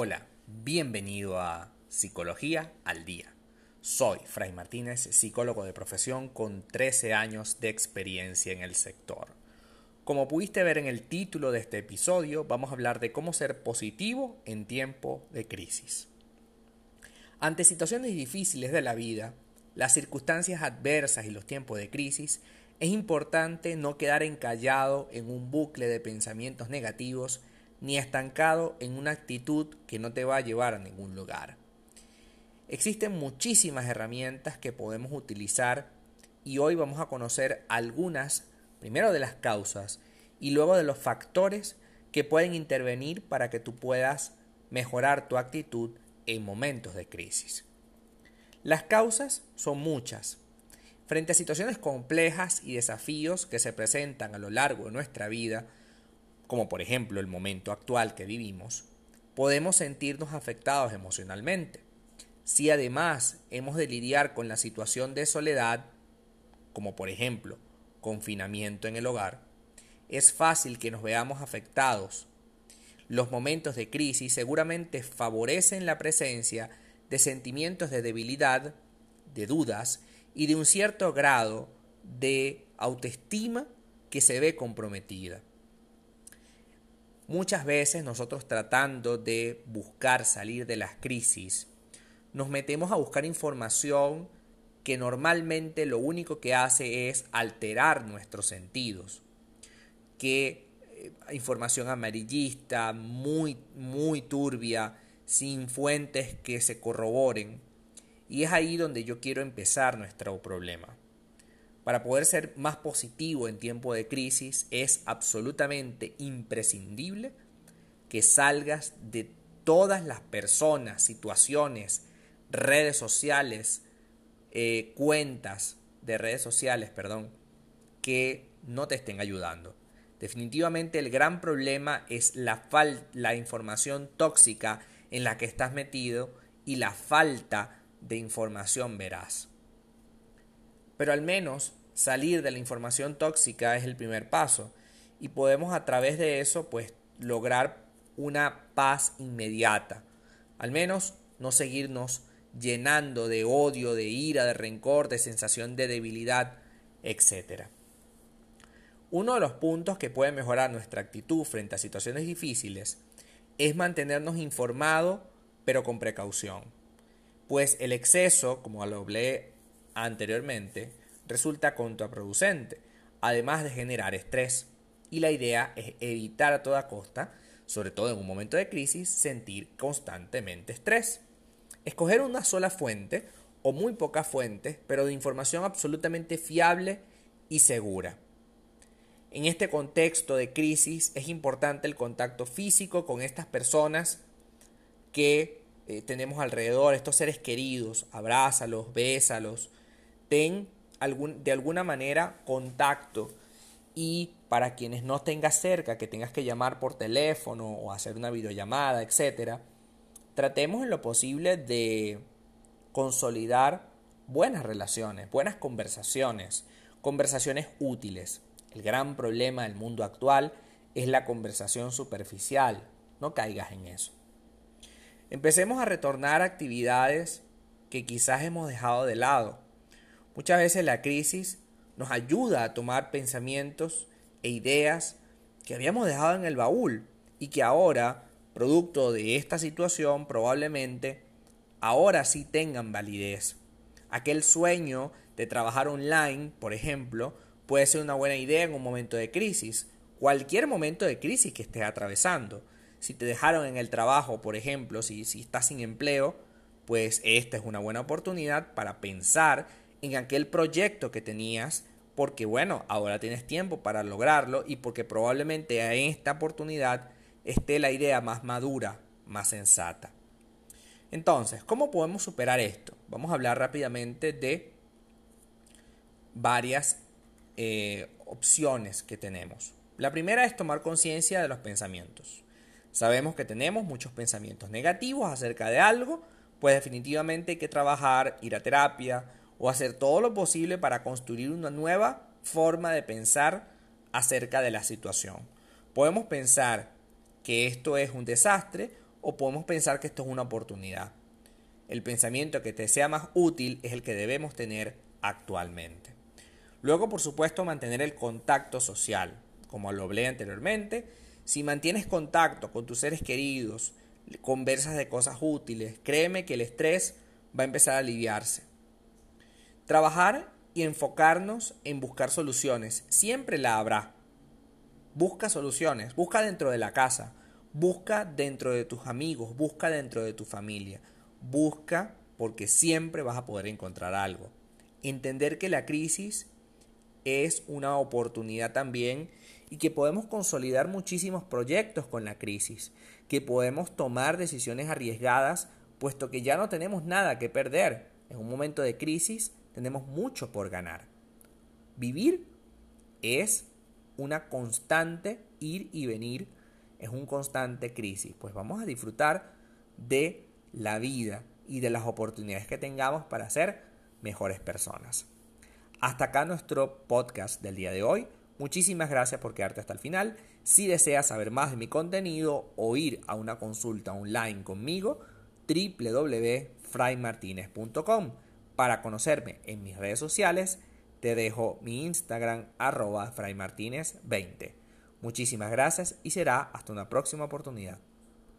Hola, bienvenido a Psicología al Día. Soy Fray Martínez, psicólogo de profesión con 13 años de experiencia en el sector. Como pudiste ver en el título de este episodio, vamos a hablar de cómo ser positivo en tiempo de crisis. Ante situaciones difíciles de la vida, las circunstancias adversas y los tiempos de crisis, es importante no quedar encallado en un bucle de pensamientos negativos ni estancado en una actitud que no te va a llevar a ningún lugar. Existen muchísimas herramientas que podemos utilizar y hoy vamos a conocer algunas, primero de las causas y luego de los factores que pueden intervenir para que tú puedas mejorar tu actitud en momentos de crisis. Las causas son muchas. Frente a situaciones complejas y desafíos que se presentan a lo largo de nuestra vida, como por ejemplo el momento actual que vivimos, podemos sentirnos afectados emocionalmente. Si además hemos de lidiar con la situación de soledad, como por ejemplo confinamiento en el hogar, es fácil que nos veamos afectados. Los momentos de crisis seguramente favorecen la presencia de sentimientos de debilidad, de dudas y de un cierto grado de autoestima que se ve comprometida. Muchas veces nosotros tratando de buscar salir de las crisis, nos metemos a buscar información que normalmente lo único que hace es alterar nuestros sentidos. Que eh, información amarillista, muy, muy turbia, sin fuentes que se corroboren. Y es ahí donde yo quiero empezar nuestro problema. Para poder ser más positivo en tiempo de crisis es absolutamente imprescindible que salgas de todas las personas, situaciones, redes sociales, eh, cuentas de redes sociales, perdón, que no te estén ayudando. Definitivamente el gran problema es la, la información tóxica en la que estás metido y la falta de información veraz. Pero al menos salir de la información tóxica es el primer paso y podemos a través de eso pues lograr una paz inmediata. Al menos no seguirnos llenando de odio, de ira, de rencor, de sensación de debilidad, etc. Uno de los puntos que puede mejorar nuestra actitud frente a situaciones difíciles es mantenernos informados pero con precaución. Pues el exceso, como lo hablé anteriormente, resulta contraproducente, además de generar estrés. Y la idea es evitar a toda costa, sobre todo en un momento de crisis, sentir constantemente estrés. Escoger una sola fuente o muy pocas fuentes, pero de información absolutamente fiable y segura. En este contexto de crisis es importante el contacto físico con estas personas que eh, tenemos alrededor, estos seres queridos, abrázalos, bésalos, ten de alguna manera contacto y para quienes no tengas cerca, que tengas que llamar por teléfono o hacer una videollamada, etcétera, tratemos en lo posible de consolidar buenas relaciones, buenas conversaciones, conversaciones útiles. El gran problema del mundo actual es la conversación superficial. No caigas en eso. Empecemos a retornar a actividades que quizás hemos dejado de lado Muchas veces la crisis nos ayuda a tomar pensamientos e ideas que habíamos dejado en el baúl y que ahora, producto de esta situación, probablemente ahora sí tengan validez. Aquel sueño de trabajar online, por ejemplo, puede ser una buena idea en un momento de crisis, cualquier momento de crisis que estés atravesando. Si te dejaron en el trabajo, por ejemplo, si, si estás sin empleo, pues esta es una buena oportunidad para pensar en aquel proyecto que tenías porque bueno, ahora tienes tiempo para lograrlo y porque probablemente en esta oportunidad esté la idea más madura, más sensata. Entonces, ¿cómo podemos superar esto? Vamos a hablar rápidamente de varias eh, opciones que tenemos. La primera es tomar conciencia de los pensamientos. Sabemos que tenemos muchos pensamientos negativos acerca de algo, pues definitivamente hay que trabajar, ir a terapia, o hacer todo lo posible para construir una nueva forma de pensar acerca de la situación. Podemos pensar que esto es un desastre o podemos pensar que esto es una oportunidad. El pensamiento que te sea más útil es el que debemos tener actualmente. Luego, por supuesto, mantener el contacto social. Como lo hablé anteriormente, si mantienes contacto con tus seres queridos, conversas de cosas útiles, créeme que el estrés va a empezar a aliviarse. Trabajar y enfocarnos en buscar soluciones. Siempre la habrá. Busca soluciones, busca dentro de la casa, busca dentro de tus amigos, busca dentro de tu familia. Busca porque siempre vas a poder encontrar algo. Entender que la crisis es una oportunidad también y que podemos consolidar muchísimos proyectos con la crisis, que podemos tomar decisiones arriesgadas puesto que ya no tenemos nada que perder. En un momento de crisis tenemos mucho por ganar. Vivir es una constante ir y venir, es un constante crisis. Pues vamos a disfrutar de la vida y de las oportunidades que tengamos para ser mejores personas. Hasta acá nuestro podcast del día de hoy. Muchísimas gracias por quedarte hasta el final. Si deseas saber más de mi contenido o ir a una consulta online conmigo, www.fraymartinez.com. Para conocerme en mis redes sociales, te dejo mi Instagram arroba fraymartinez20. Muchísimas gracias y será hasta una próxima oportunidad.